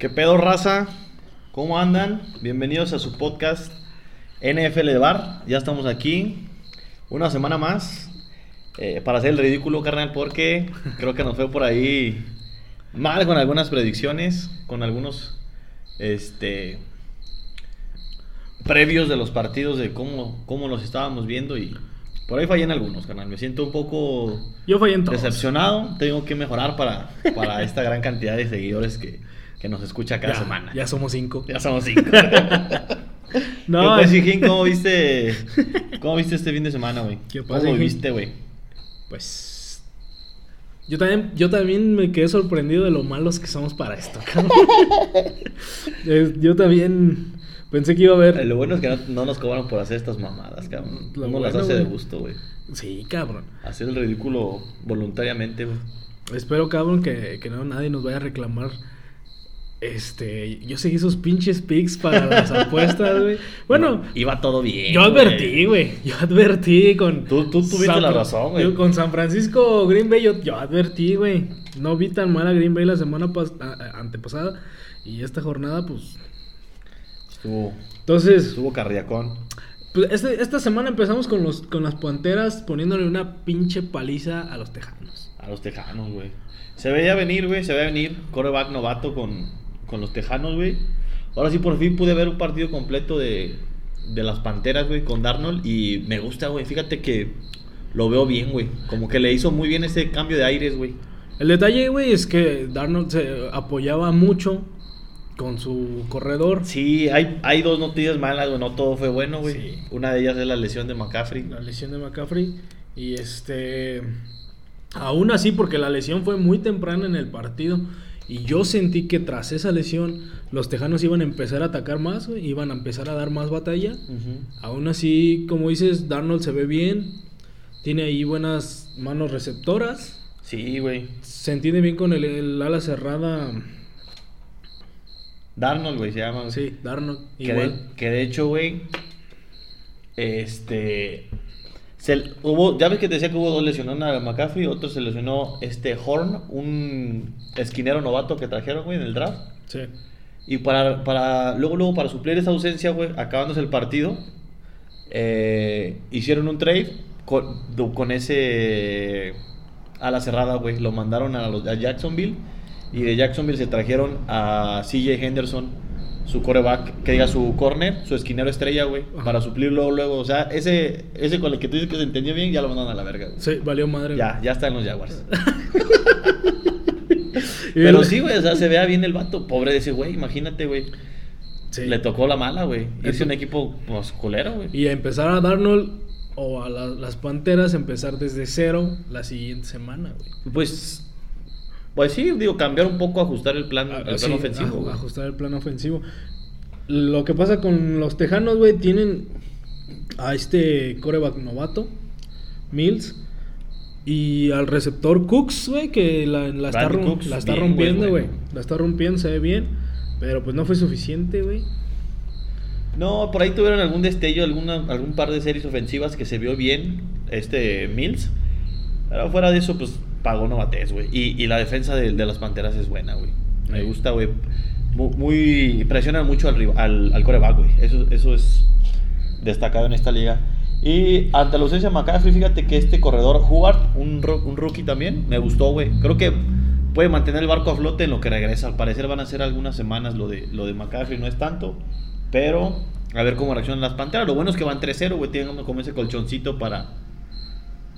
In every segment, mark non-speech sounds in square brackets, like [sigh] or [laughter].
¿Qué pedo, raza? ¿Cómo andan? Bienvenidos a su podcast NFL de Bar. Ya estamos aquí. Una semana más. eh, para hacer el ridículo, carnal, porque creo que nos fue por ahí mal con algunas predicciones, con algunos este previos de los partidos de cómo, cómo los estábamos viendo y por ahí fallé en algunos, carnal. Me siento un poco Yo fallé en todos. decepcionado. Tengo que mejorar para, para esta gran cantidad de seguidores que, que nos escucha cada ya, semana. Ya somos cinco. Ya somos cinco. [laughs] No, ¿Qué pues, ¿cómo viste, [laughs] ¿cómo viste este fin de semana, güey? ¿Qué ¿Cómo pasa, Hijín? viste, güey? pues. Yo también, yo también me quedé sorprendido de lo malos que somos para esto, [laughs] cabrón. Yo también pensé que iba a haber. Lo bueno es que no, no nos cobran por hacer estas mamadas, cabrón. Lo Uno las bueno, hace de gusto, güey. Sí, cabrón. Hacer el ridículo voluntariamente, güey. Espero, cabrón, que, que no nadie nos vaya a reclamar. Este, yo seguí sus pinches picks para las [laughs] apuestas, güey. Bueno, No, iba todo bien. yo advertí, güey. Yo advertí con. Tú- tú tuviste la Fra- razón, güey. Con San Francisco Green Bay, yo, yo advertí, güey. No vi tan mal a Green Bay la semana antepasada. Y esta jornada, pues. Estuvo, Entonces, estuvo carriacón. pues, este- esta semana empezamos con, los, con las Panteras poniéndole una pinche paliza a los Tejanos. A los tejanos, güey. Se veía venir, güey. Se veía venir. Coreback novato con, con los tejanos, güey. Ahora sí, por fin pude ver un partido completo de, de las panteras, güey, con Darnold. Y me gusta, güey. Fíjate que lo veo bien, güey. Como que le hizo muy bien ese cambio de aires, güey. El detalle, güey, es que Darnold se apoyaba mucho con su corredor. Sí, hay, hay dos noticias malas, güey. No todo fue bueno, güey. Sí. Una de ellas es la lesión de McCaffrey. La lesión de McCaffrey. Y este. Aún así, porque la lesión fue muy temprana en el partido. Y yo sentí que tras esa lesión, los tejanos iban a empezar a atacar más, güey, Iban a empezar a dar más batalla. Aún así, como dices, Darnold se ve bien. Tiene ahí buenas manos receptoras. Sí, güey. Se entiende bien con el, el ala cerrada. Darnold, güey, se llama. güey. Sí, Darnold. Que de, Igual. que de hecho, güey, este, se, hubo, ya ves que te decía que hubo dos lesionaron a McCaffrey, otro se lesionó este Horn, un esquinero novato que trajeron, güey, en el draft. Sí. Y para, para luego, luego, para suplir esa ausencia, güey, acabándose el partido, eh, hicieron un trade con, con ese a la cerrada, güey. Lo mandaron a, los, a Jacksonville y de Jacksonville se trajeron a CJ Henderson, su coreback, que diga su corner, su esquinero estrella, güey, para suplir luego. O sea, ese, ese con el que tú dices que se entendió bien, ya lo mandaron a la verga, güey. Sí, valió madre. Ya, ya está en los Jaguars. [laughs] [laughs] Pero sí, güey, o sea, se vea bien el vato. Pobre de ese güey, imagínate, güey. Sí. Le tocó la mala, güey. A un equipo pues, culero, güey. Y empezar a Darnold o a la- las Panteras empezar desde cero la siguiente semana, güey. Pues, pues sí, digo, cambiar un poco, ajustar el plan, el Ah, plan sí, ofensivo. ajustar el plan ofensivo. Lo que pasa con los Tejanos, güey, tienen a este coreback novato, Mills, y al receptor Cooks, güey, que la, la está, Brandon rom- Cooks, la está bien, rompiendo, güey, güey. bueno. La está rompiendo, se ve bien, pero pues no fue suficiente, güey. No, por ahí tuvieron algún destello, alguna, algún par de series ofensivas que se vio bien, este Mills. Pero fuera de eso, pues pagó novatez, güey. Y, y la defensa de, de las Panteras es buena, güey. Me gusta, güey. Mu- Muy, presionan mucho al, al, al coreback, güey. Eso, eso es destacado en esta liga. Y ante la ausencia de McCaffrey, fíjate que este corredor, Hubbard, un, un rookie también, me gustó, güey. Creo que puede mantener el barco a flote en lo que regresa. Al parecer van a ser algunas semanas lo de, lo de McCaffrey, no es tanto. Pero a ver cómo reaccionan las Panteras. Lo bueno es que van 3-0, güey. Tienen como ese colchoncito para,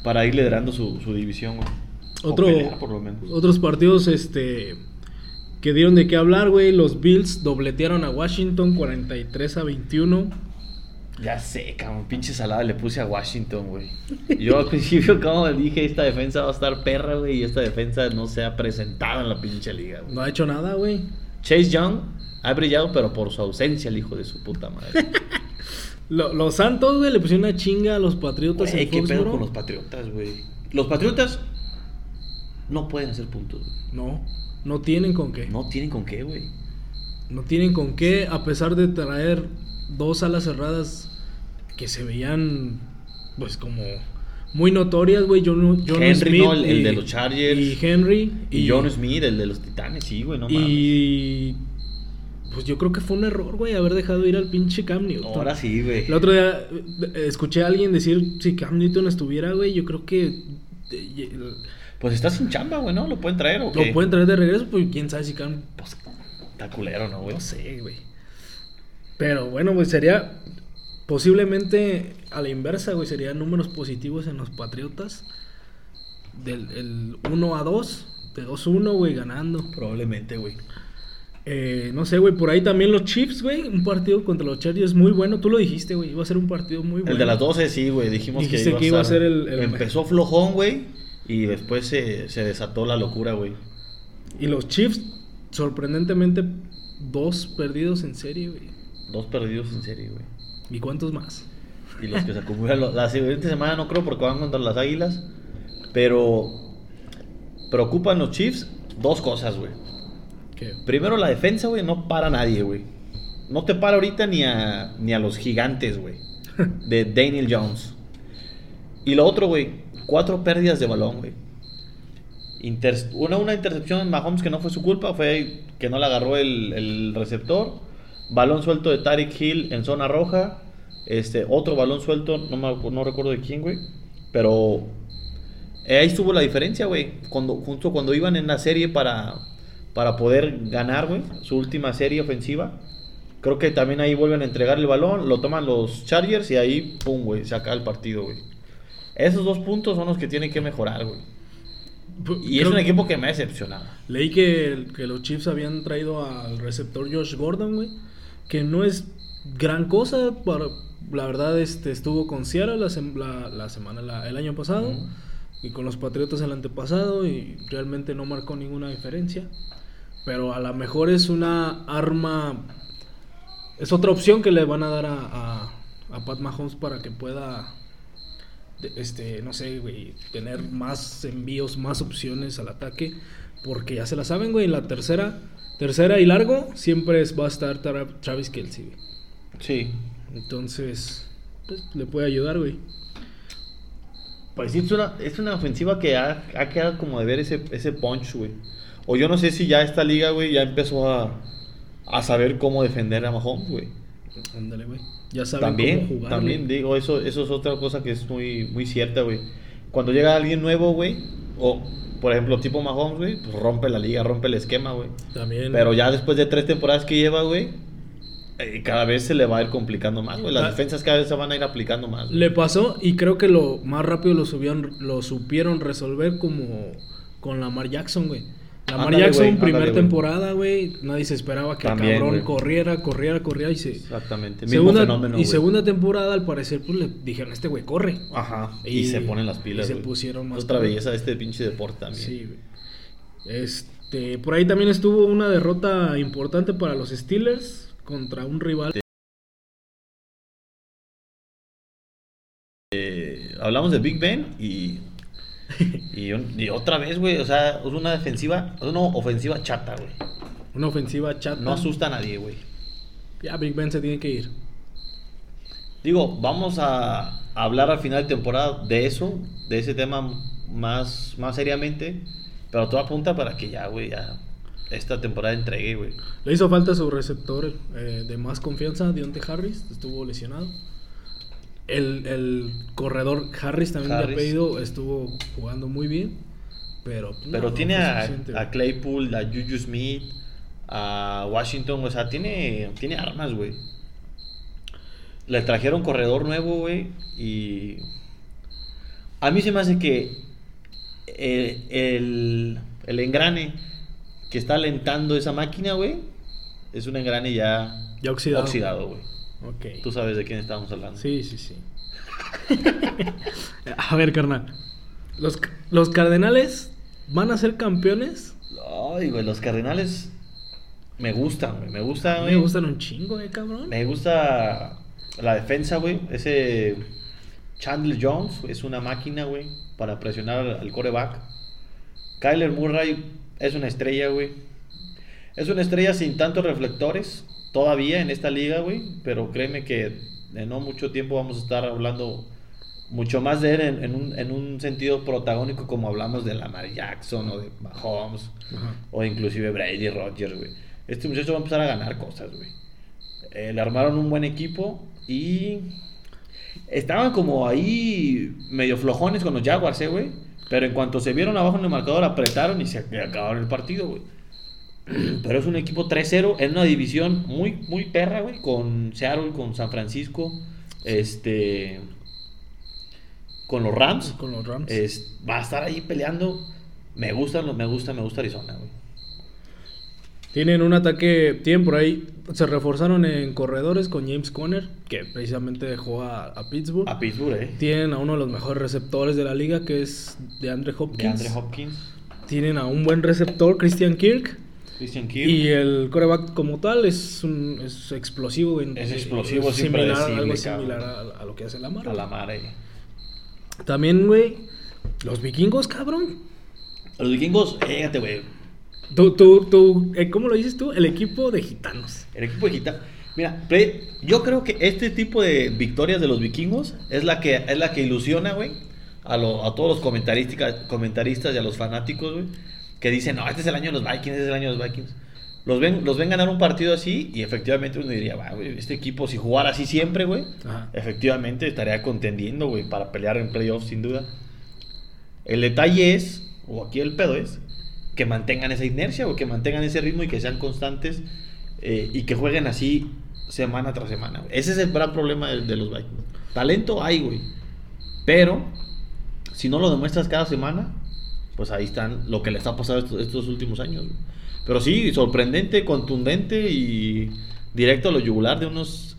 para ir liderando su, su división, güey. Otro, pelear, por lo menos. Otros partidos, este, que dieron de qué hablar, güey. Los Bills dobletearon a Washington 43 a 21. Ya sé, cabrón, pinche salada le puse a Washington, güey. Yo al [laughs] principio, como dije, esta defensa va a estar perra, güey, y esta defensa no se ha presentado en la pinche liga, güey. No ha hecho nada, güey. Chase Young ha brillado, pero por su ausencia, el hijo de su puta madre. [laughs] Lo- los Santos, güey, le pusieron una chinga a los Patriotas Güey, qué pedo con los Patriotas, güey. Los Patriotas no pueden hacer puntos, güey. No, no tienen con qué. No tienen con qué, güey. No tienen con qué, a pesar de traer dos alas cerradas que se veían, pues, como muy notorias, güey. John, John Henry, Smith ¿no? El- el y- de los Chargers. Y Henry. Y, John Smith, el de los Titanes, sí, güey, no mames. y Pues yo creo que fue un error, güey, haber dejado ir al pinche Cam Newton. Ahora sí, güey. El otro día eh, escuché a alguien decir si Cam Newton estuviera, güey, yo creo que eh, Pues está sin chamba, güey, ¿no? ¿Lo pueden traer o qué? lo pueden traer de regreso, pues quién sabe si Cam Pues está culero, ¿no, güey? no sé, güey. Pero bueno, güey, sería posiblemente a la inversa, güey, serían números positivos en los Patriotas del el 1 a 2, de 2-1, güey, ganando. Probablemente, güey. Eh, no sé, güey, por ahí también los Chiefs, güey, un partido contra los Chargers muy bueno. Tú lo dijiste, güey, iba a ser un partido muy bueno. El de las 12, sí, güey. Dijimos Dijiste que, que iba a ser el- el- Empezó flojón, güey. Y después se, se desató la locura, güey. Y los Chiefs, sorprendentemente, dos perdidos en serie, güey. Dos perdidos en serie, güey. ¿Y cuántos más? Y los que se acumulan la siguiente semana no creo porque van contra las Águilas. Pero preocupan los Chiefs dos cosas, güey. ¿Qué? Primero la defensa, güey, no para nadie, güey. No te para ahorita ni a, ni a los gigantes, güey. [laughs] De Daniel Jones. Y lo otro, güey, cuatro pérdidas de balón, güey. Una, una intercepción en Mahomes que no fue su culpa, fue que no le agarró el, el receptor. Balón suelto de Tariq Hill en zona roja. Este, otro balón suelto, no, me, no recuerdo de quién, güey. Pero eh, ahí estuvo la diferencia, güey. Cuando, justo cuando iban en la serie para, para poder ganar, güey, su última serie ofensiva. Creo que también ahí vuelven a entregar el balón, lo toman los Chargers y ahí, pum, güey, se acaba el partido, güey. Esos dos puntos son los que tienen que mejorar, güey. Y es un equipo que me ha decepcionado. Leí que, que los Chiefs habían traído al receptor Josh Gordon, güey. Que no es gran cosa. Para, la verdad, este, estuvo con Seattle la, sem- la, la semana, la- el año pasado. Y con los Patriotas el antepasado. Y realmente no marcó ninguna diferencia. Pero a lo mejor es una arma. Es otra opción que le van a dar a, a, a Pat Mahomes para que pueda este, no sé, güey, tener más envíos, más opciones al ataque, porque ya se la saben, güey, en la tercera, tercera y largo, siempre es- va a estar Tra- Travis Kelsey, güey. Sí. Entonces, pues, le puede ayudar, güey. Pues sí, es una, es una ofensiva que ha, ha quedado como de ver ese, ese punch, güey. O yo no sé si ya esta liga, güey, ya empezó a, a saber cómo defender a Mahomes, güey. Ándale, güey. Ya saben También, cómo jugar. también digo, eso, eso es otra cosa que es muy, muy cierta, güey. Cuando llega alguien nuevo, güey, o por ejemplo, tipo Mahomes, güey, pues rompe la liga, rompe el esquema, güey. También. Pero ya después de tres temporadas que lleva, güey, eh, cada vez se le va a ir complicando más, güey. Las Ah. defensas cada vez se van a ir aplicando más. güey. Le pasó y creo que lo más rápido lo subieron, lo supieron resolver como con Lamar Jackson, güey. Lamar Ándale, Jackson, ándale, güey. temporada, güey. Nadie se esperaba que También, el cabrón corriera, corriera, corriera y se. Exactamente. Mismo Segunda, fenómeno, y segunda temporada, al parecer, pues le dijeron, este güey corre. Ajá. Y, Y- se ponen las pilas. y se pusieron más otra belleza de este pinche deporte también. Sí, güey. Este, por ahí también estuvo una derrota importante para los Steelers contra un rival. Eh, hablamos de Big Ben y. [laughs] Y, un- y otra vez, güey. O sea, es una defensiva. Es una ofensiva chata, güey. Una ofensiva chata. No asusta a nadie, güey. Ya Big Ben se tiene que ir. Digo, vamos a hablar al final de temporada de eso, de ese tema más, más seriamente. Pero todo apunta para que ya, güey, ya esta temporada entregue, güey. Le hizo falta su receptor eh, de más confianza, Deontay Harris, estuvo lesionado. El, el corredor Harris también de Harris. apellido estuvo jugando muy bien, pero no, Pero no tiene a, Claypool, a Juju Smith, a Washington, o sea, tiene, tiene armas, güey. Le trajeron corredor nuevo, güey, y a mí se me hace que el, el, el engrane que está alentando esa máquina, güey, es un engrane ya Ya oxidado. oxidado, güey. Ok. Tú sabes de quién estamos hablando. Sí, sí, sí. [laughs] a ver, carnal. Los, los Cardenales van a ser campeones. Ay, güey, los Cardenales me gustan, güey. Me gusta, A mí güey. Me gustan un chingo, eh, cabrón. Me gusta la defensa, güey. Ese Chandler Jones es una máquina, güey, para presionar al, al coreback. Kyler Murray es una estrella, güey. Es una estrella sin tantos reflectores todavía en esta liga, güey. Pero créeme que en no mucho tiempo vamos a estar hablando mucho más de él en, en un, en un sentido protagónico como hablamos de Lamar Jackson o de Mahomes o inclusive Brady Rogers, güey. este muchacho va a empezar a ganar cosas, güey. Eh, le armaron un buen equipo y estaban como ahí medio flojones con los Jaguars, eh, güey. Pero en cuanto se vieron abajo en el marcador, apretaron y se acabaron el partido, güey. [clears throat] Pero es un equipo 3-0 en una división muy, muy perra, güey. Con Seattle, con San Francisco, este. Con los Rams. Con los Rams. Es, va a estar ahí peleando. Me gusta, me gusta, me gusta Arizona, güey. Tienen un ataque, tienen por ahí, se reforzaron en corredores con James Conner, que precisamente dejó a, a Pittsburgh. A Pittsburgh, eh. Tienen a uno de los mejores receptores de la liga, que es de Andre Hopkins. De Andre Hopkins. Tienen a un buen receptor, Christian Kirk. Christian Kirk. Y el coreback como tal es, un, es explosivo. güey. Es explosivo, es es similar, algo similar a, a lo que hace la Mara. A la madre. También, güey, los vikingos, cabrón. Los vikingos, fíjate, güey. Tú, tú, tú, eh, ¿cómo lo dices tú? El equipo de gitanos. El equipo de Gita. Mira, Play, yo creo que este tipo de victorias de los vikingos es la que, es la que ilusiona, güey, a, lo- a todos los comentaristas, comentaristas y a los fanáticos, güey, que dicen, no, este es el año de los Vikings, este es el año de los Vikings. Los ven, los ven ganar un partido así y efectivamente uno diría, va, güey, este equipo si jugara así siempre, güey, Ajá. efectivamente estaría contendiendo, güey, para pelear en playoffs sin duda. El detalle es, o aquí el pedo es, que mantengan esa inercia o que mantengan ese ritmo y que sean constantes eh, y que jueguen así semana tras semana. güey. Ese es el gran problema de, de los Vikings. Talento hay, güey. Pero si no lo demuestras cada semana, pues ahí están lo que les ha pasado estos, estos últimos años. güey. Pero sí, sorprendente, contundente y directo a lo yugular de unos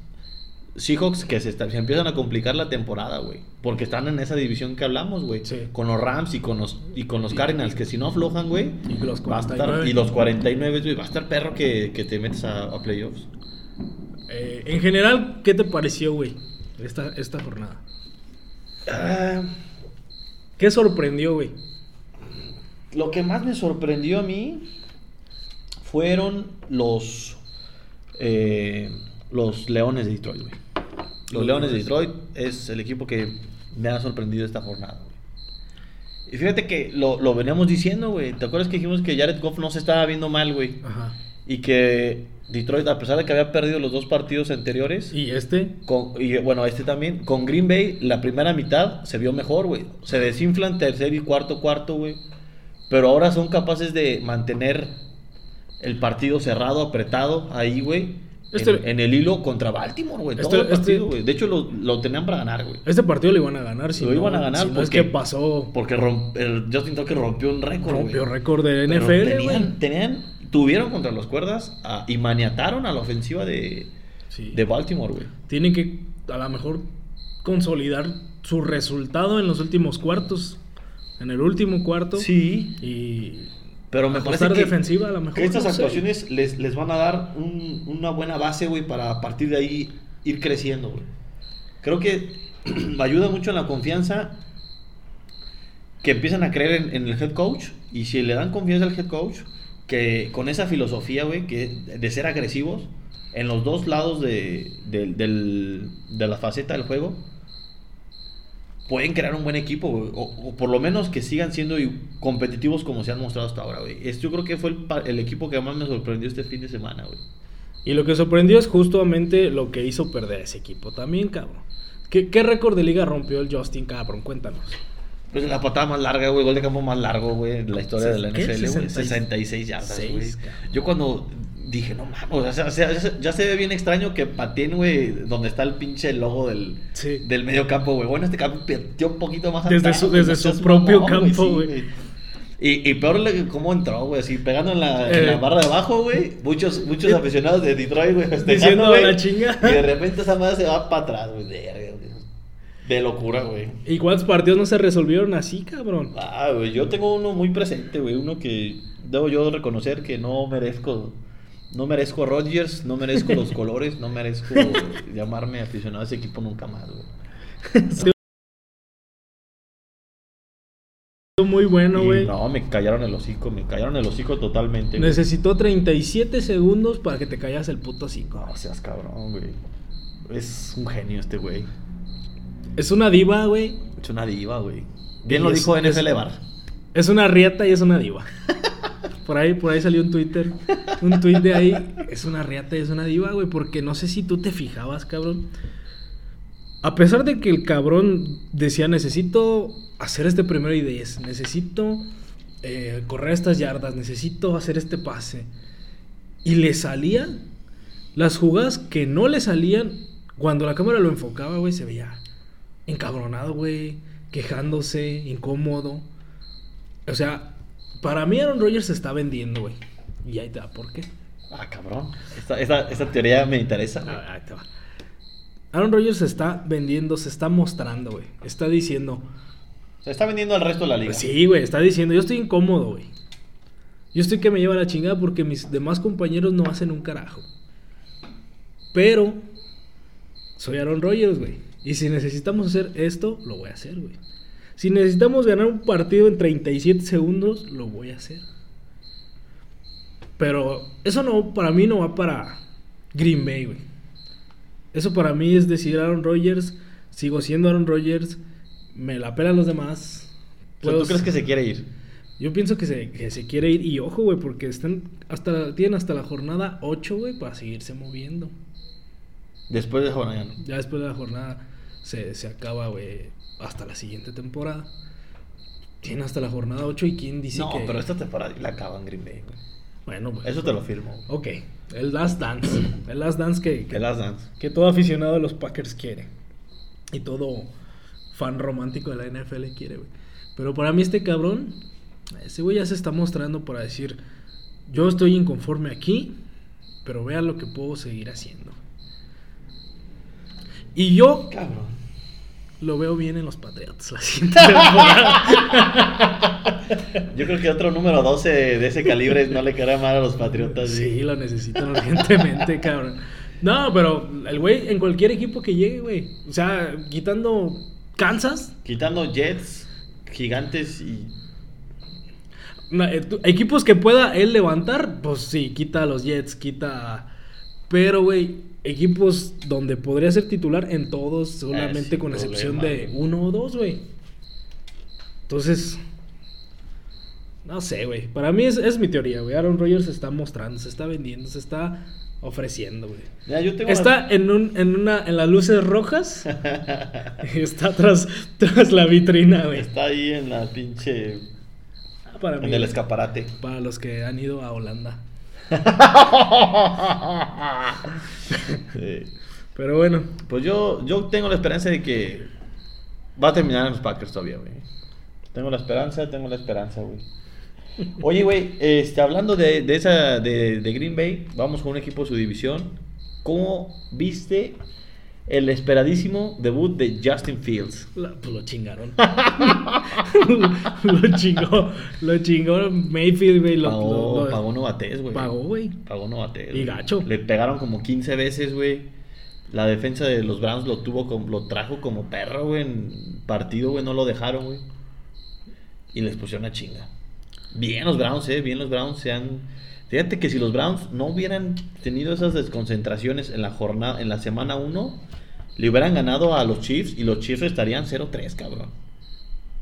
Seahawks que se, está- se empiezan a complicar la temporada, güey. Porque están en esa división que hablamos, güey. Sí. Con los Rams y con los, y con los Cardinals, que si no aflojan, güey. Y los va a estar- 49. y los 49, güey. Va a estar perro que, que te metes a, a playoffs. Eh, en general, ¿qué te pareció, güey? Esta, esta jornada. Ah, ¿Qué sorprendió, güey? Lo que más me sorprendió a mí fueron los eh, los Leones de Detroit, güey. Los Leones de. Detroit es el equipo que me ha sorprendido esta jornada, güey. Y fíjate que lo, lo veníamos diciendo, güey. ¿Te acuerdas que dijimos que Jared Goff no se estaba viendo mal, güey? Ajá. Y que Detroit, a pesar de que había perdido los dos partidos anteriores, ¿Y este? con- y bueno, este también, con Green Bay, la primera mitad se vio mejor, güey. Se desinflan tercer y cuarto cuarto, güey. Pero ahora son capaces de mantener el partido cerrado, apretado, ahí, güey. Este- en, en el hilo contra Baltimore, güey. Este- todo el partido, este- güey. De hecho, lo, lo tenían para ganar, güey. Este partido lo iban a ganar. Si Lo no, iban a ganar si no es porque- que pasó. Porque romp- el Justin Tucker rompió un récord, güey. Rompió récord de NFL, tenían, tenían, tuvieron contra las cuerdas y maniataron a la ofensiva de, Sí. de Baltimore, güey. Tienen que, a lo mejor, consolidar su resultado en los últimos cuartos. En el último cuarto. Sí, Y. pero me parece que, defensiva a lo mejor. que estas no sé. actuaciones les, les van a dar un- una buena base, güey, para a partir de ahí ir creciendo, güey. Creo que [clears throat] ayuda mucho en la confianza que empiezan a creer en, en el head coach y si le dan confianza al head coach, que con esa filosofía, güey, que de ser agresivos en los dos lados de, del- de la faceta del juego, pueden crear un buen equipo, güey, o, o por lo menos que sigan siendo competitivos como se han mostrado hasta ahora, güey. Es- Yo creo que fue el, equipo que más me sorprendió este fin de semana, güey. Y lo que sorprendió es justamente lo que hizo perder ese equipo también, cabrón. ¿Qué, qué récord de liga rompió el Justin Cabrón? Cuéntanos. Pues la patada más larga, güey, gol de campo más largo, güey, en la historia de la. NFL, güey. 66 66 yardas, güey. Yo cuando dije, no mames, o sea, ya se- ve bien extraño que pateen, güey, donde está el pinche logo del, Sí. del medio campo, güey. Bueno, este campo pateó un poquito más Desde atrás, su- desde su propio mamón, campo, güey. Y, y peor cómo entró, güey, así pegando en la, en Eh. la barra de abajo, güey. Muchos, muchos Eh. aficionados de Detroit, güey, Diciendo festejando, güey. la chinga. Y de repente esa madre se va para atrás, güey. De locura, güey. ¿Y cuántos partidos no se resolvieron así, cabrón? Ah, güey, yo tengo uno muy presente, güey. Uno que debo yo reconocer que no merezco. No merezco a Rodgers, no merezco los [laughs] colores, no merezco llamarme aficionado a ese equipo nunca más, güey. [laughs] Muy bueno, güey. no, me callaron el hocico, me callaron el hocico totalmente. Necesitó 37 segundos para que te callas el puto 5. No seas cabrón, güey. Es un genio este güey. Es una diva, güey. Es una diva, güey. Bien lo es- dijo es- NFL Bar. Es una rieta y es una diva. [laughs] por ahí, por ahí salió un Twitter. Un tweet de ahí. Es una riata, es una diva, güey. Porque no sé si tú te fijabas, cabrón. A pesar de que el cabrón decía, necesito hacer este primero y diez. Necesito eh, correr estas yardas. Necesito hacer este pase. Y le salían las jugadas que no le salían. Cuando la cámara lo enfocaba, güey, se veía encabronado, güey. Quejándose, incómodo. O sea, para mí Aaron Rodgers se está vendiendo, güey. Y ahí te va, ¿por qué? Ah, cabrón. Esta, esta, esta teoría me interesa. güey. Ah, ahí te va. Aaron Rodgers se está vendiendo, se está mostrando, güey. Está diciendo. Se está vendiendo al resto de la liga. Sí, güey, está diciendo, yo estoy incómodo, güey. Yo estoy que me lleva la chingada porque mis demás compañeros no hacen un carajo. Pero soy Aaron Rodgers, güey. Y si necesitamos hacer esto, lo voy a hacer, güey. Si necesitamos ganar un partido en 37 segundos, lo voy a hacer. Pero eso no, para mí no va para Green Bay, güey. Eso para mí es decir Aaron Rodgers, sigo siendo Aaron Rodgers, me la pelan los demás. Sea, ¿Tú crees que se quiere ir? Yo pienso que se, que se quiere ir. Y ojo, güey, porque están hasta, tienen hasta la jornada 8, güey, para seguirse moviendo. Después de jornada. ¿no? Ya después de la jornada se, se acaba, güey, hasta la siguiente temporada. Tienen hasta la jornada 8 y quién dice No, que... pero esta temporada la acaban Green Bay, güey. Bueno, pues, Eso te lo firmo. Ok, el Last Dance. [clears throat] El Last Dance que, que, El Last Dance. que todo aficionado a los Packers quiere. Y todo fan romántico de la NFL quiere, güey. Pero para mí este cabrón, ese güey ya se está mostrando para decir, yo estoy inconforme aquí, pero vea lo que puedo seguir haciendo. Y yo Cabrón. Lo veo bien en los Patriots la siguiente [laughs] temporada. Yo creo que otro número 12 de ese calibre no le quedará mal a los Patriotas. Sí, lo necesitan urgentemente, cabrón. No, pero el güey en cualquier equipo que llegue, güey. O sea, quitando Kansas, Quitando Jets, Gigantes y. eh, equipos que pueda él levantar, pues sí, quita a los Jets, quita. Pero, güey, equipos donde podría ser titular en todos, solamente Eh, sin con excepción de uno o dos, güey. Entonces, no sé, güey. Para mí es, es mi teoría, güey. Aaron Rodgers se está mostrando, se está vendiendo, se está ofreciendo, güey. Ya, yo tengo Está en, un, en, una, en las luces rojas. [laughs] está tras, tras la vitrina, güey. Está ahí en la pinche. Ah, Para mí, En el escaparate. Para los que han ido a Holanda. [laughs] Pero bueno, Pues yo, yo tengo la esperanza de que va a terminar en los Packers todavía, güey. Tengo la esperanza, tengo la esperanza, güey. Oye, güey, este, hablando de, de esa de, de Green Bay, vamos con un equipo de su división. ¿Cómo viste el esperadísimo debut de Justin Fields? la- pues lo chingaron. [laughs] lo chingó. Lo chingó Mayfield, güey. Lo, Pagó, lo- lo- pagó Novatés, güey. Pagó, güey. Pagó Novatés. Y gacho. Le pegaron como 15 veces, güey. La defensa de los Browns lo tuvo como, lo trajo como perro, güey. En partido, güey, no lo dejaron, güey. Y les pusieron a chinga. Bien los Browns, eh. Bien los Browns se han. Fíjate que si los Browns no hubieran tenido esas desconcentraciones en la jornada, en la semana 1, le hubieran ganado a los Chiefs y los Chiefs estarían 0-3, cabrón.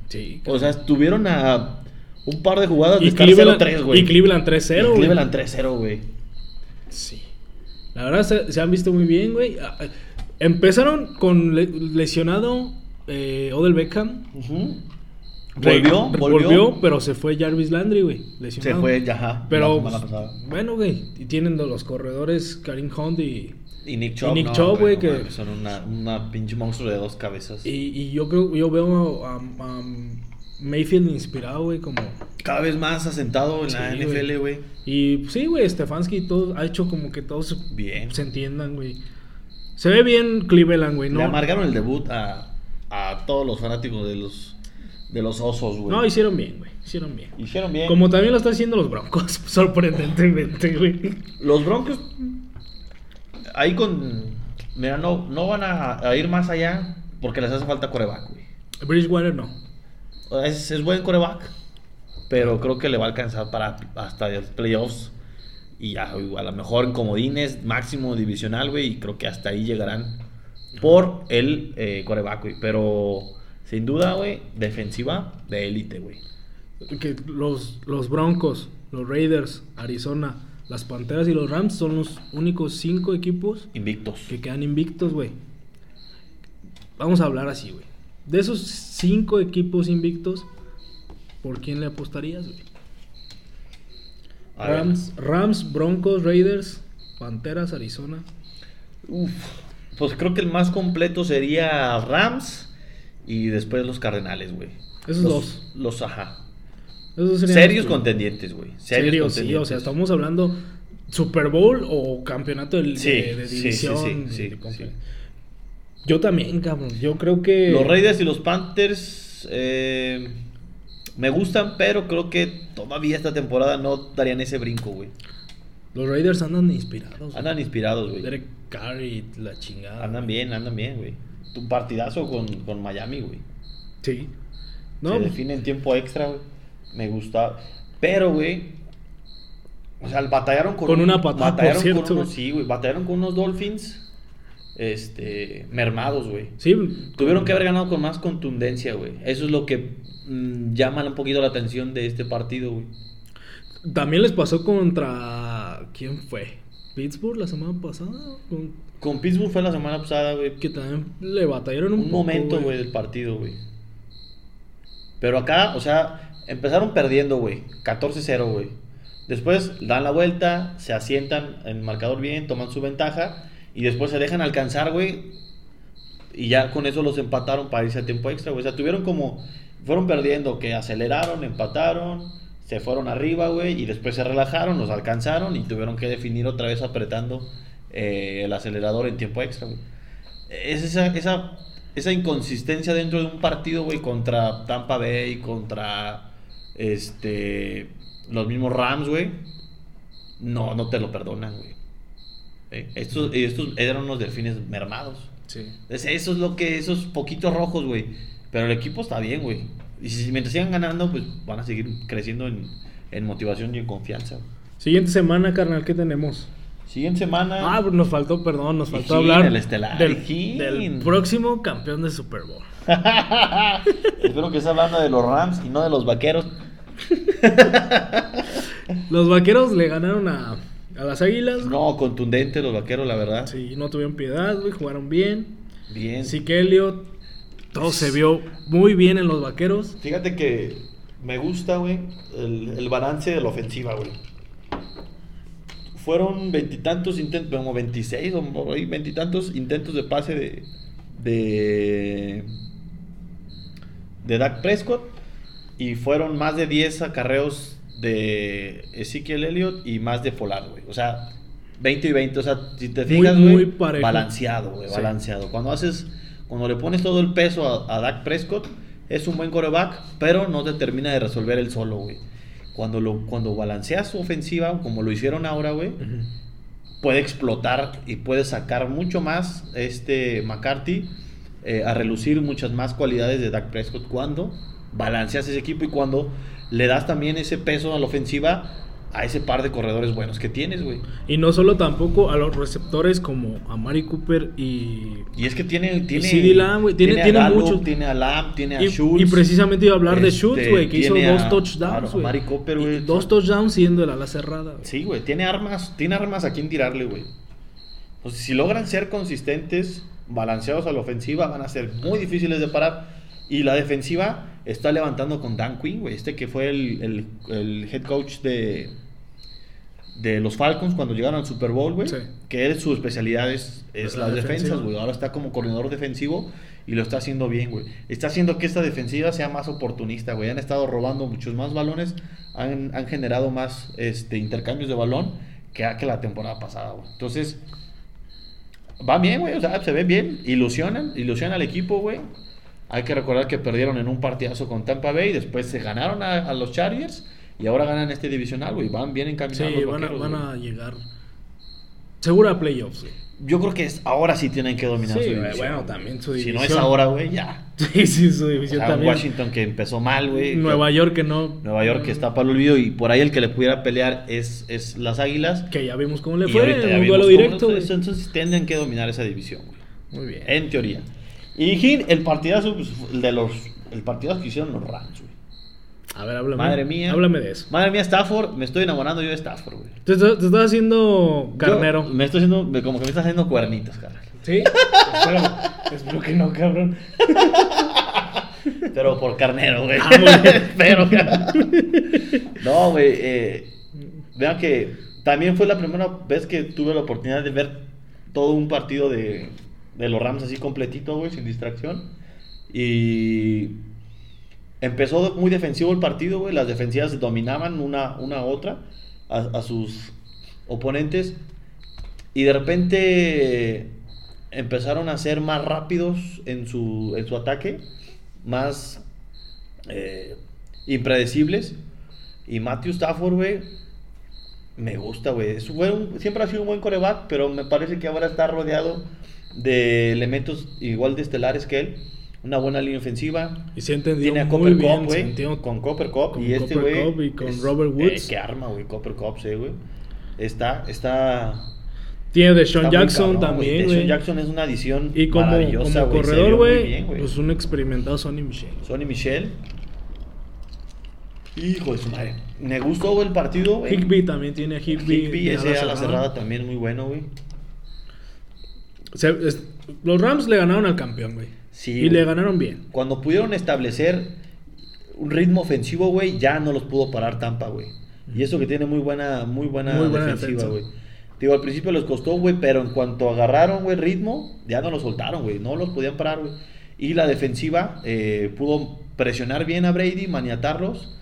Sí. O sea, estuvieron a un par de jugadas de y estar Cleveland, 0-3, güey. y Cleveland 3-0, Y güey. Cleveland 3-0, güey. Sí. La verdad se, se han visto muy bien, güey. Ah, ah, Empezaron con le- lesionado eh, Odell Beckham. Volvió, Re- volvió. pero se fue Jarvis Landry, güey. Se Lesionado. fue, ya, ajá, Pero, pasada. bueno, güey. Y tienen los corredores Karim Hunt y, Y Nick Chubb, y Nick Chubb, güey, no que- son una, una pinche monstruo de dos cabezas. y, y yo creo, yo veo a, Mayfield inspirado, güey, como... Cada vez más asentado en la NFL, güey. Y pues, sí, güey, Stefanski todo, ha hecho como que todos se, Bien. se entiendan, güey. Se ve bien Cleveland, güey, ¿no? Le amargaron el debut a, a todos los fanáticos de los, de los osos, güey. No, hicieron bien, güey. Hicieron bien. Hicieron bien. Como también lo están haciendo los Broncos, [laughs] sorprendentemente, güey. Los Broncos, ahí con. Mira, no, no van a, a ir más allá porque les hace falta coreback, güey. Bridgewater no. Es, es buen coreback, pero creo que le va a alcanzar para hasta los playoffs. Y a, a lo mejor en comodines, máximo divisional, güey. Y creo que hasta ahí llegarán por el eh, coreback, güey. Pero sin duda, güey, defensiva de élite, güey. Que los, los Broncos los Raiders, Arizona, las Panteras y los Rams son los únicos cinco equipos Invictos. que quedan invictos, güey. Vamos a hablar así, güey. De esos cinco equipos invictos, ¿por quién le apostarías, güey? Rams, Rams, Broncos, Raiders, Panteras, Arizona. Uf, pues creo que el más completo sería Rams y después los Cardenales, güey. Esos los, dos. Los, ajá. Esos Serios los- contendientes, güey. Serios Serios, sí, contendientes. o sea, estamos hablando Super Bowl o campeonato del- Sí, de, división. sí, sí, de. Yo también, cabrón. Yo creo que. Los Raiders y los Panthers eh, me gustan, pero creo que todavía esta temporada no darían ese brinco, güey. Los Raiders andan inspirados. güey. Andan inspirados, güey. Derek Carr y la chingada. Andan bien, andan bien, güey. Un partidazo con, con Miami, güey. Sí. Se No, define en tiempo extra, güey. Me gusta. Pero, güey. O sea, batallaron con, Con una patada, batallaron por cierto, con unos, sí, güey. Batallaron con unos Dolphins. Este. Mermados, güey. sí. Tuvieron que haber ganado con más contundencia, güey. Eso es lo que mm, llama un poquito la atención de este partido, güey. También les pasó contra. ¿Quién fue? ¿Pittsburgh la semana pasada? Con- Con Pittsburgh fue la semana pasada, güey. Que también le batallaron un, Un poco, momento, güey, del partido, güey. Pero acá, o sea, empezaron perdiendo, güey. 14-0, güey. Después dan la vuelta, se asientan en el marcador bien, toman su ventaja y después se dejan alcanzar, güey. Y ya con eso los empataron para irse a tiempo extra, güey. O sea, tuvieron como. Fueron perdiendo, que aceleraron, empataron, se fueron arriba, güey. Y después se relajaron, los alcanzaron y tuvieron que definir otra vez apretando eh, el acelerador en tiempo extra, güey. Es esa, esa, esa inconsistencia dentro de un partido, güey, contra Tampa Bay, contra este los mismos Rams, güey. No, no te lo perdonan, güey. Eh, Estos, estos eran unos delfines mermados. Sí. Es- Eso es lo que, esos poquitos rojos, güey. Pero el equipo está bien, güey. Y si mientras sigan ganando, pues van a seguir creciendo en, en motivación y en confianza. Siguiente semana, carnal, ¿qué tenemos? Siguiente semana. Ah, nos faltó, perdón, nos faltó hablar el estelar, del, del próximo campeón de Super Bowl. [laughs] Espero que esté hablando de los Rams y no de los vaqueros. [laughs] Los vaqueros le ganaron a, a las águilas. No, contundente los vaqueros, la verdad. Sí, no tuvieron piedad, güey, jugaron bien. Bien. Así que Elliot, todo se vio muy bien en los vaqueros. Fíjate que me gusta, güey, el, el balance de la ofensiva, güey. Fueron veintitantos intentos, como 26 o veintitantos intentos de pase de, de, de Dak Prescott y fueron más de 10 acarreos de Ezekiel Elliott y más de Pollard, güey. O sea, 20 y 20, o sea, si te fijas, muy güey, balanceado, güey, Sí. balanceado. Cuando haces, cuando le pones todo el peso a, a Dak Prescott, es un buen coreback, pero no te termina de resolver el solo, güey. Cuando, lo, cuando balanceas su ofensiva, como lo hicieron ahora, güey, puede explotar y puede sacar mucho más este McCarthy eh, a relucir muchas más cualidades de Dak Prescott cuando balanceas ese equipo y cuando le das también ese peso a la ofensiva a ese par de corredores buenos que tienes, güey. Y no solo tampoco a los receptores como a Mari Cooper y... Y es que tiene tiene CeeDee Lamb, güey, tiene- a tiene Gallup, muchos. tiene a Lamb, tiene a Y, Schultz. y precisamente iba a hablar de Este, Schultz, güey, que hizo tiene dos a- touchdowns, a güey. Mari Cooper, Y güey. Dos touchdowns siendo el ala cerrada. güey. Sí, güey, tiene armas, tiene armas a quien tirarle, güey. Entonces, si logran ser consistentes, balanceados a la ofensiva, van a ser muy difíciles de parar. Y la defensiva está levantando con Dan Quinn, güey, este que fue el, el- el head coach de, de los Falcons cuando llegaron al Super Bowl, güey. Sí. Que su especialidad es, es La las defensas, güey. Ahora está como coordinador defensivo y lo está haciendo bien, güey. Está haciendo que esta defensiva sea más oportunista, güey. Han estado robando muchos más balones, han, han generado más este, intercambios de balón que, que la temporada pasada, güey. Entonces, va bien, güey. O sea, se ve bien, ilusionan, ilusionan al equipo, güey. Hay que recordar que perdieron en un partidazo con Tampa Bay, después se ganaron a, a los Chargers y ahora ganan este divisional, güey. Van bien encaminados Sí, los van vaqueros, van a llegar seguro a playoffs. güey. Yo creo que es, ahora sí tienen que dominar Sí, su división. bueno, también su Si no es división. ahora, güey, ya. [laughs] Sí, sí, su O división sea, también. Washington que empezó mal, güey. Nueva York que no. Nueva York que está para el olvido y por ahí el que le pudiera pelear es, es las Águilas. Que ya vimos cómo le Y fue en un duelo directo. fue. Entonces tienen que dominar esa división, güey. Muy bien. En teoría. Y el partidazo, pues, el de los. El partidazo que hicieron los Rams, güey. A ver, háblame. Madre mía. Háblame de eso. Madre mía, Stafford. Me estoy enamorando yo de Stafford, güey. Te, estás- te estás haciendo carnero. Yo me estoy haciendo, como que me está haciendo cuernitos, carnal. ¿Sí? Espero, espero que no, cabrón. Pero por carnero, güey. Ah. Espero. [laughs] no, güey. Eh, vean que también fue la primera vez que tuve la oportunidad de ver todo un partido de, de los Rams así completito, güey, sin distracción. Y empezó muy defensivo el partido, güey. Las defensivas dominaban una, una a otra a, a sus oponentes. Y de repente empezaron a ser más rápidos en su, en su ataque, más eh, impredecibles. Y Matthew Stafford, güey, me gusta, güey. Siempre ha sido un buen coreback, pero me parece que ahora está rodeado de elementos igual de estelares que él. Una buena línea ofensiva. Y se entendió Tiene a Copper Cup, güey. Con Copper Cup. y este, güey. Y con es- Robert Woods. eh, qué arma, güey. Copper Cup, sí, güey. Está, está. Tiene de Sean Jackson cabrón, también, güey. Jackson es una adición Y como, maravillosa, como corredor, güey, pues un experimentado Sonny Michel. Sonny Michel. Hijo de su madre. Me gustó el partido, güey. Higby también tiene a Higby. Higby, ese a la cerrada. también muy bueno, güey. Los Rams le ganaron al campeón, güey. Sí, y le ganaron bien. Cuando pudieron establecer un ritmo ofensivo, güey, ya no los pudo parar Tampa, güey. Y eso que tiene muy buena, muy buena, Muy buena defensiva, güey. Digo, al principio les costó, güey, pero en cuanto agarraron, güey, ritmo, ya no los soltaron, güey. No los podían parar, güey. Y la defensiva eh, pudo presionar bien a Brady, maniatarlos.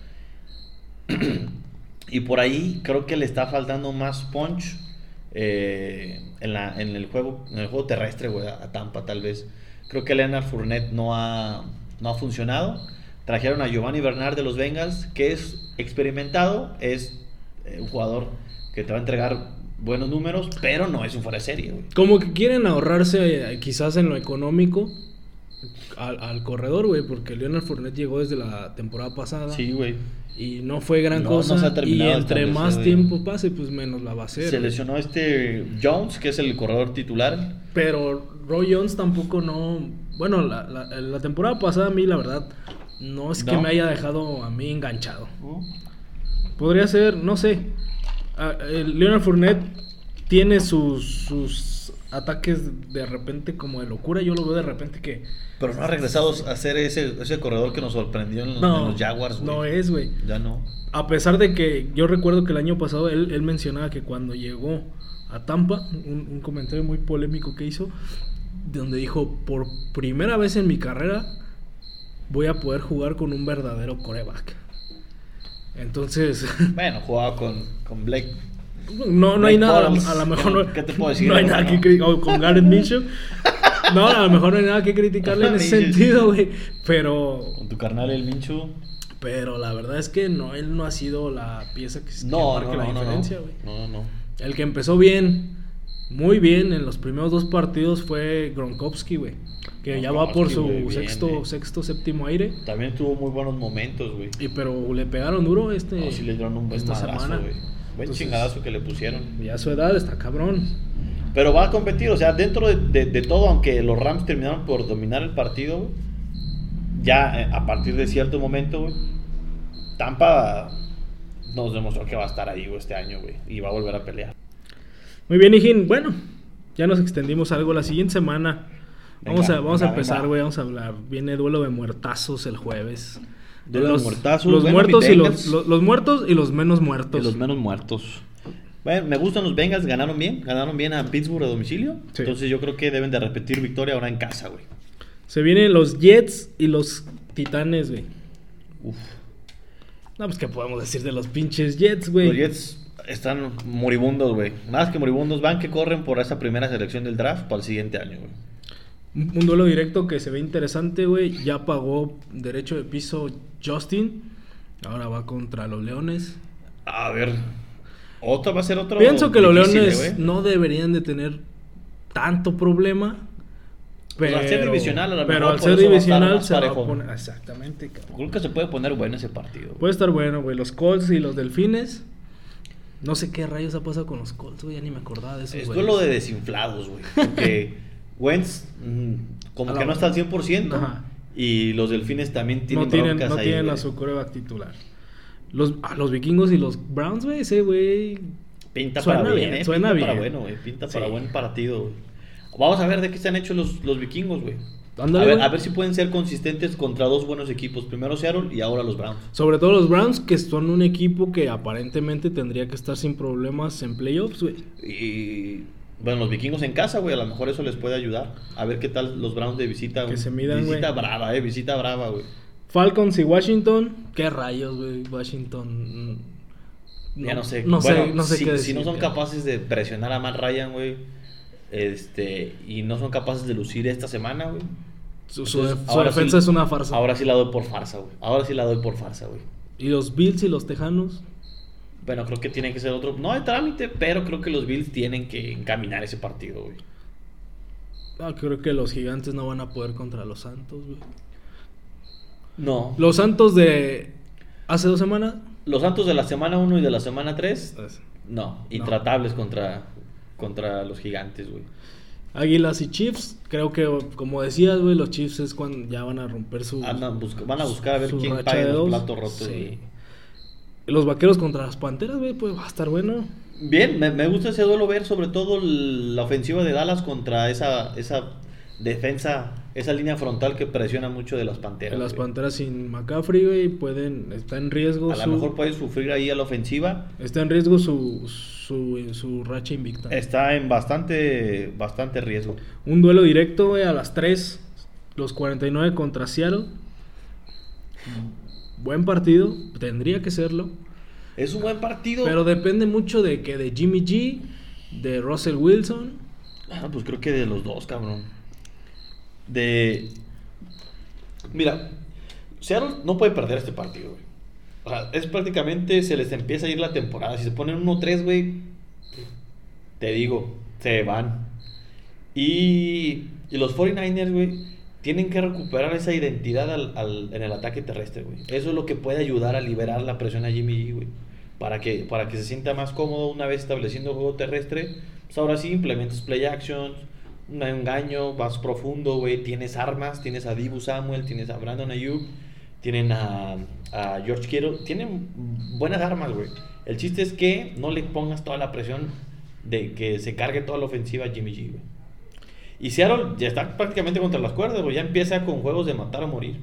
[clears throat] y por ahí creo que le está faltando más punch eh, en, la, en, el juego, en el juego terrestre, güey, a Tampa tal vez. Creo que Leonard Fournette no ha, no ha funcionado. Trajeron a Giovanni Bernard de los Bengals, que es experimentado, es eh, un jugador que te va a entregar buenos números, pero no es un fuera de serie, güey. Como que quieren ahorrarse eh, quizás en lo económico al, al corredor, güey, porque Leonard Fournette llegó desde la temporada pasada. Sí, güey. Y no fue gran No, no cosa. ha y entre más tiempo pase, pues menos la va a hacer. Se lesionó este Jones, que es el corredor titular. Pero Roy Jones tampoco no. Bueno, la, la- la temporada pasada a mí, la verdad, no es que No. me haya dejado a mí enganchado. Podría ser, no sé. el Leonard Fournette tiene sus, sus ataques de repente como de locura. Yo lo veo de repente que. Pero no ha regresado a ser ese, ese corredor que nos sorprendió en, No, en los Jaguars, güey. no es, güey. Ya no. A pesar de que yo recuerdo que el año pasado él, él mencionaba que cuando llegó a Tampa, un, un comentario muy polémico que hizo, donde dijo, por primera vez en mi carrera voy a poder jugar con un verdadero coreback. Entonces, [laughs] Bueno, jugaba con, con Blake. No, no hay nada, a lo mejor no, ¿Qué te puedo decir? no hay nada que criticar, con Garrett Mitchell. No, a lo mejor no hay nada que criticarle en [laughs] ese sentido, güey. Pero, Con tu carnal el Minchu. pero la verdad es que no, él no ha sido la pieza que, No, marque la diferencia, güey. No, no, no. El que empezó bien, muy bien en los primeros dos partidos fue Gronkowski, güey. Que ya va por su bien, sexto, eh. sexto, séptimo aire. También tuvo muy buenos momentos, güey. Y pero le pegaron duro este. No, sí le dieron un buen esta madrazo, semana. güey. Buen Entonces, chingadazo que le pusieron. Ya a su edad está cabrón. Pero va a competir, o sea, dentro de, de- de todo, aunque los Rams terminaron por dominar el partido, ya eh, a partir de cierto momento, güey, Tampa nos demostró que va a estar ahí, güey, este año, güey, y va a volver a pelear. Muy bien, Hijín. Bueno, ya nos extendimos algo. La siguiente semana vamos a, vamos a empezar, güey. Vamos a hablar. Viene duelo de muertazos el jueves. Duelo de los, muertazos, Los bueno, muertos y los, los, los muertos y los menos muertos. De los menos muertos. Bueno, me gustan los Bengals, ganaron bien, ganaron bien a Pittsburgh a domicilio. Sí. Entonces yo creo que deben de repetir victoria ahora en casa, güey. Se vienen los Jets y los Titanes, güey. Uf. No, pues, ¿qué podemos decir de los pinches Jets, güey? Los Jets están moribundos, güey. Más que moribundos, van que corren por esa primera selección del draft para el siguiente año, güey. Un, duelo directo que se ve interesante, güey. Ya pagó derecho de piso Justin. Ahora va contra los Leones. A ver. Otro va a ser otro. Pienso que los Leones eh, no deberían de tener tanto problema. Pues al ser divisional, a lo pero mejor al ser va divisional se va a poner. Exactamente, cabrón. Creo que se puede poner bueno ese partido. güey. Puede estar bueno, güey. Los Colts y los Delfines. No sé qué rayos ha pasado con los Colts, güey. Ya ni me acordaba de eso. Es duelo de desinflados, güey. Porque [laughs] Wentz, como A que no está al 100%. Ajá. Y los delfines también tienen no tienen, broncas no ahí, tienen güey. a su coreback titular. Los, ah, los vikingos y los Browns, güey, ese güey. Pinta Suena para bien, bien, ¿eh? suena Pinta para bien. bueno, güey. Pinta Sí. para buen partido, güey. Vamos a ver de qué están hechos los, los vikingos, güey. A ver, güey. a ver si pueden ser consistentes contra dos buenos equipos. Primero Seattle y ahora los Browns. Sobre todo los Browns, que son un equipo que aparentemente tendría que estar sin problemas en playoffs, güey. Y bueno, los vikingos en casa, güey, a lo mejor eso les puede ayudar. A ver qué tal los Browns de visita. Que güey. se midan, Visita güey. brava, eh, visita brava, güey. Falcons y Washington, qué rayos, güey. Washington. ya no sé. No Bueno, sé, no sé si, qué si decir. no son capaces de presionar a Matt Ryan, güey, este, y no son capaces de lucir esta semana, güey. Su, su Entonces, defensa sí- es una farsa. Ahora sí la doy por farsa, güey. Ahora sí la doy por farsa, güey. Y los Bills y los Tejanos. Bueno, creo que tiene que ser otro. No hay trámite, pero creo que los Bills tienen que encaminar ese partido, güey. Ah, creo que los gigantes no van a poder contra los Santos, güey. No. Los Santos de hace dos semanas. Los Santos de la semana 1 y de la semana 3, pues, no. Intratables contra, contra los gigantes, güey. Águilas y Chiefs. Creo que, como decías, güey, los Chiefs es cuando ya van a romper su. Andan busca- van a buscar a ver quién paga de los platos rotos, Sí. güey. Los vaqueros contra las panteras, güey, pues va a estar bueno. Bien, me, me gusta ese duelo ver, sobre todo la ofensiva de Dallas contra esa, esa defensa, esa línea frontal que presiona mucho de las panteras. las güey. panteras sin McCaffrey, güey, pueden. Está en riesgo A lo mejor puede sufrir ahí a la ofensiva. Está en riesgo su, su, su racha invicta. Está en bastante, bastante riesgo. Un duelo directo, güey, a las 3. Los 49 contra Seattle. Buen partido, tendría que serlo. Es un buen partido. Pero depende mucho de que de Jimmy G, de Russell Wilson. Ah, pues creo que de los dos, cabrón. De. Mira, Seattle no puede perder este partido, güey. O sea, es prácticamente se les empieza a ir la temporada. Si se ponen 1-3, güey, te digo, se van. Y, y los 49ers, güey, tienen que recuperar esa identidad al- al- en el ataque terrestre, güey. Eso es lo que puede ayudar a liberar la presión a Jimmy G, güey. Para que, para que se sienta más cómodo una vez estableciendo el juego terrestre. Pues ahora sí implementas play actions, un engaño, vas profundo, güey. Tienes armas, tienes a Dibu Samuel, tienes a Brandon Ayuk, tienen a, a George Kittle. Tienen buenas armas, güey. El chiste es que no le pongas toda la presión de que se cargue toda la ofensiva a Jimmy G, güey. Y Seattle ya está prácticamente contra las cuerdas, güey. Ya empieza con juegos de matar o morir.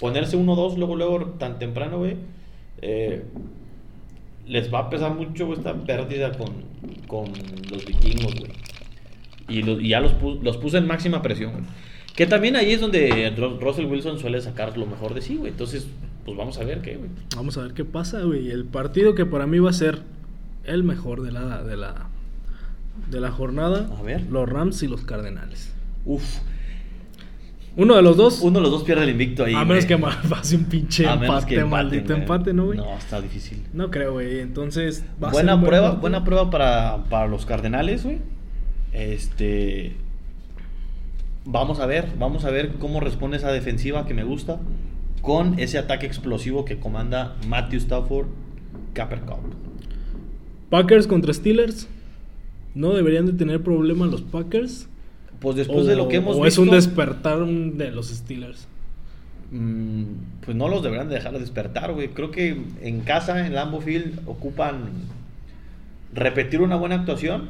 Ponerse 1-2 luego, luego, tan temprano, güey. eh, les va a pesar mucho esta pérdida con, con los vikingos, güey. Y, ya los, pu- los puse en máxima presión, güey. Que también ahí es donde Ru- Russell Wilson suele sacar lo mejor de sí, güey. Entonces, pues vamos a ver qué, güey. Vamos a ver qué pasa, güey. El partido que para mí va a ser el mejor de la, de la, de la jornada. A ver. Los Rams y los Cardenales. Uf. Uno de los dos. Uno de los dos pierde el invicto ahí. a menos güey. que [laughs] pase un pinche empate, empaten, maldito güey. empate, ¿no, güey? No, está difícil. No creo, güey. Entonces, va a ser buena buen prueba, buena prueba para, para los Cardenales, güey. Este. Vamos a ver, vamos a ver cómo responde esa defensiva que me gusta con ese ataque explosivo que comanda Matthew Stafford, Capper Cup. Packers contra Steelers. No deberían de tener problemas los Packers. Pues después de lo que O- hemos o visto, es un despertar de los Steelers. mm, pues no los deberán de dejar despertar, güey. Creo que en casa, en Lambeau Field, ocupan repetir una buena actuación.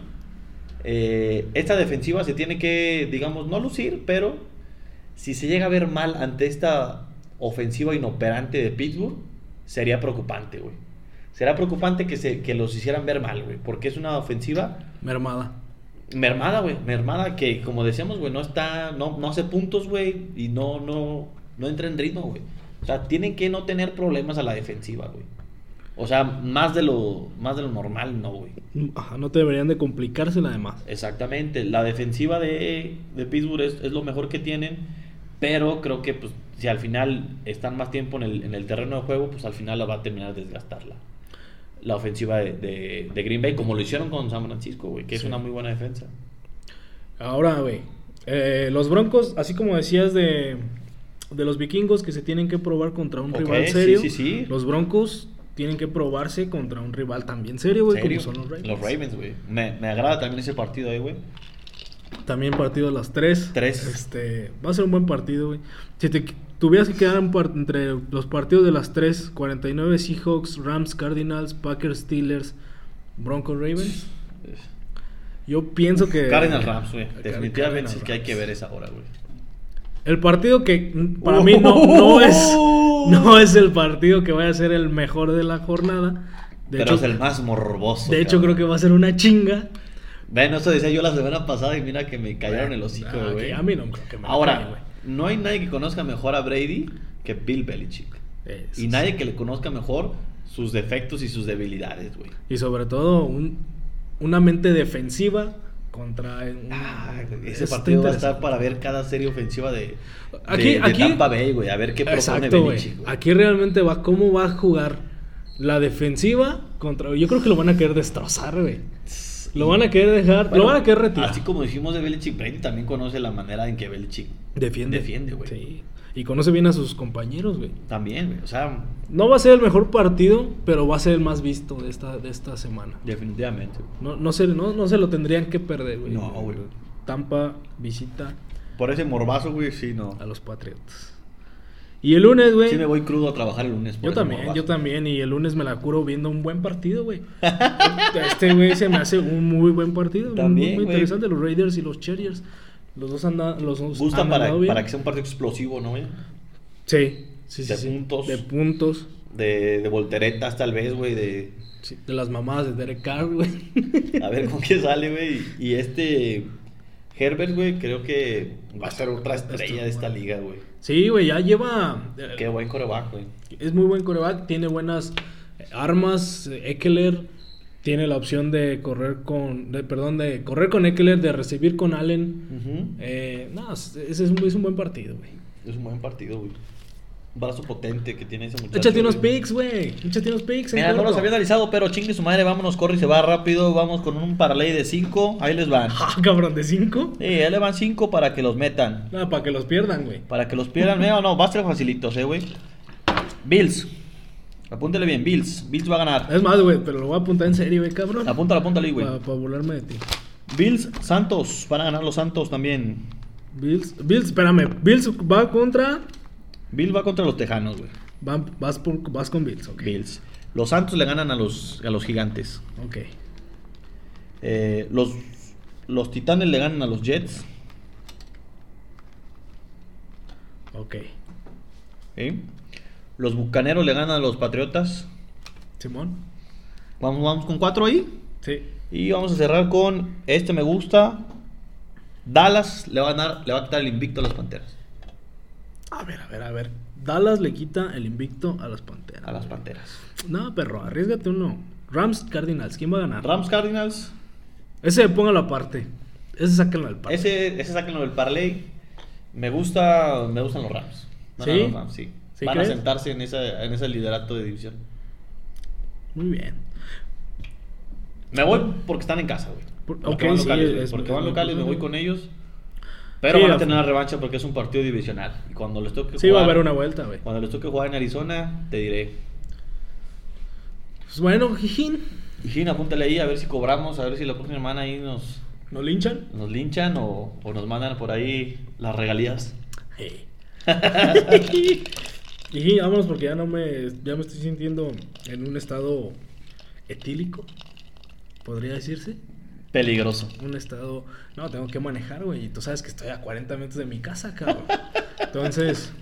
Eh, esta defensiva se tiene que, digamos, no lucir, pero si se llega a ver mal ante esta ofensiva inoperante de Pittsburgh, sería preocupante, güey. Será preocupante que, se, que los hicieran ver mal, güey, porque es una ofensiva Mermada. mermada, güey, mermada que, como decíamos, güey, no está, no, no hace puntos, güey, y no, no, no entra en ritmo, güey. O sea, tienen que no tener problemas a la defensiva, güey. O sea, más de lo, más de lo normal, no, güey. Ajá, no te deberían de complicársela además. Exactamente. La defensiva de, de Pittsburgh es, es lo mejor que tienen. Pero creo que pues, si al final están más tiempo en el, en el terreno de juego, pues al final la va a terminar de desgastar la, ofensiva de, de- de Green Bay, como lo hicieron con San Francisco, güey, que es una muy buena defensa. Ahora, güey. eh, los Broncos, así como decías de, de los vikingos que se tienen que probar contra un rival serio. sí, sí. Los Broncos tienen que probarse contra un rival también serio, güey, como son los Ravens. Los Ravens, güey. Me, me agrada también ese partido ahí, güey. También partido a las 3. Tres. Este, va a ser un buen partido, güey. Si te tuvieras que quedar entre los partidos de las 3, 49 Seahawks, Rams, Cardinals, Packers, Steelers, Broncos, Ravens. Yo pienso que... Cardinals Rams, güey. Definitivamente sí que hay que ver esa hora, güey. El partido que mm, para mí no, no es [laughs] no es el partido que vaya a ser el mejor de la jornada. De Pero hecho, es el más morboso. de hecho creo que va a ser una chinga. Bueno, eso decía yo la semana pasada y mira que me cayeron el hocico, güey. a mí no creo que me Ahora. No hay nadie que conozca mejor a Brady que Bill Belichick. Eso Y sí. nadie que le conozca mejor sus defectos y sus debilidades, güey. Y sobre todo un- una mente defensiva contra un- Ah, ese está partido va a estar para ver cada serie ofensiva de, Aquí- de, de aquí- Tampa Bay, güey. A ver qué propone Exacto. Belichick, güey. Aquí realmente va cómo va a jugar la defensiva contra yo creo que lo van a querer destrozar, güey. Lo van a querer dejar, Bueno, lo van a querer retirar. Así como dijimos de Belichick, Brady también conoce la manera en que Belichick Defiende. defiende, güey. Sí. Y conoce bien a sus compañeros, güey. También, güey. O sea, No va a ser el mejor partido, pero va a ser el más visto de esta, de esta semana. definitivamente. No, no, se, no, no se lo tendrían que perder, güey. No, güey. Tampa visita Por ese morbazo, güey, sí, no. a los Patriotas. Y el lunes, güey. Sí me voy crudo a trabajar el lunes. por Yo también, yo también. Y el lunes me la curo viendo un buen partido, güey. [laughs] este güey se me hace un muy buen partido. También, muy güey. interesante. Los Raiders y los Chargers. Los dos andan. Los dos Gusta han para, bien. para que sea un partido explosivo, ¿no, güey? Sí, sí, sí. de sí. puntos. De puntos. De, de volteretas, tal vez, güey. De Sí, de las mamadas de Derek Carr, güey. a ver con qué sale, güey. Y este Herbert, güey, creo que va a ser otra estrella de esta liga, güey. Sí, güey, ya lleva. eh, Qué buen coreback, güey. Es muy buen coreback, tiene buenas eh, armas. eh, Eckler tiene la opción de correr con. De, perdón, de correr con Eckler, de recibir con Allen. Ujú. Eh, no, es, es un, es un buen partido, güey. Es un buen partido, güey. Brazo potente que tiene ese muchacho. Échate unos picks, güey. Échate unos picks. en Mira, no los había analizado, pero chingue su madre, vámonos, corre y se va rápido. Vamos con un parlay de 5. Ahí les van. [laughs] Ah, cabrón, de 5. Sí, ahí le van 5 para que los metan. Nada, para que los pierdan, güey. Para que los pierdan. No, no, va a ser facilitos, eh, güey. Bills. Apúntale bien, Bills. Bills va a ganar. Es más, güey, pero lo voy a apuntar en serio, güey, cabrón. Apúntale, apúntale güey. Para burlarme de ti. Bills, Santos. Van a ganar los Santos también. Bills, Bills, espérame. Bills va contra. Bills va contra los Tejanos, güey. va- vas, por- vas con Bills, ok. Bills. Los Santos le ganan a los, a los Gigantes. Ok. Eh, los, los Titanes le ganan a los Jets. Ok. ¿sí? Los Bucaneros le ganan a los Patriotas. Simón. Vamos, vamos con cuatro ahí. Sí. Y vamos a cerrar con este me gusta. Dallas le va a ganar, le va a quitar el invicto a las Panteras. A ver, a ver, a ver. Dallas le quita el invicto a las Panteras. A las Panteras. No, perro, arriesgate uno. Rams Cardinals, ¿quién va a ganar? Rams Cardinals. Ese póngalo aparte. Ese sáquenlo al parte. Ese, ese sáquenlo del parlay. Me gusta, me gustan los Rams. Van ¿Sí? los Rams, sí. ¿Sí Van crees? a sentarse en, esa, en ese liderato de división. Muy bien. Me voy porque están en casa, güey. Por- Porque ok, van sí, locales, es- porque es van locales, me voy con ellos. Pero Sí, van a tener una revancha porque es un partido divisional. Y cuando les toque Sí, va a jugar- haber una vuelta, güey. Cuando les toque jugar en Arizona, te diré. Pues bueno, Jijín. Gina, apúntale ahí a ver si cobramos, a ver si la próxima semana ahí nos, ¿No linchan? nos linchan o, o nos mandan por ahí las regalías. Hey. [laughs] Jijín, vámonos porque ya no me. Ya me estoy sintiendo en un estado etílico. Podría decirse. Peligroso. un estado. No, tengo que manejar, güey. Y tú sabes que estoy a 40 metros de mi casa, cabrón. Entonces.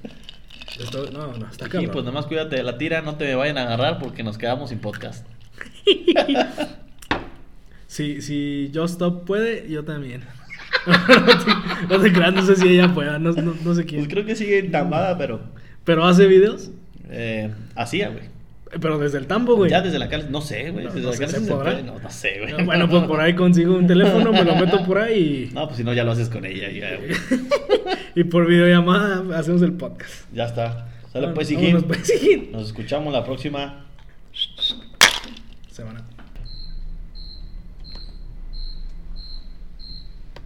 esto- no, no, está Aquí, cabrón. pues nomás cuídate de la tira, no te me vayan a agarrar porque nos quedamos sin podcast. [laughs] Si, si Just Stop puede, yo también. [laughs] no, te, creas, no sé si ella pueda, no, no, no sé quién. Pues creo que sigue entambada, pero Pero hace videos. eh, hacía, güey. Pero desde el tambo, güey. Ya desde la cárcel, no sé, güey. No, desde no la cárcel ¿se puede, No, no sé, güey. Bueno, pues por ahí consigo un teléfono, me lo meto por ahí No, pues si no, ya lo haces con ella. Ya, y, [laughs] y por videollamada hacemos el podcast. Ya está. Sale pues, pues. Nos escuchamos la próxima.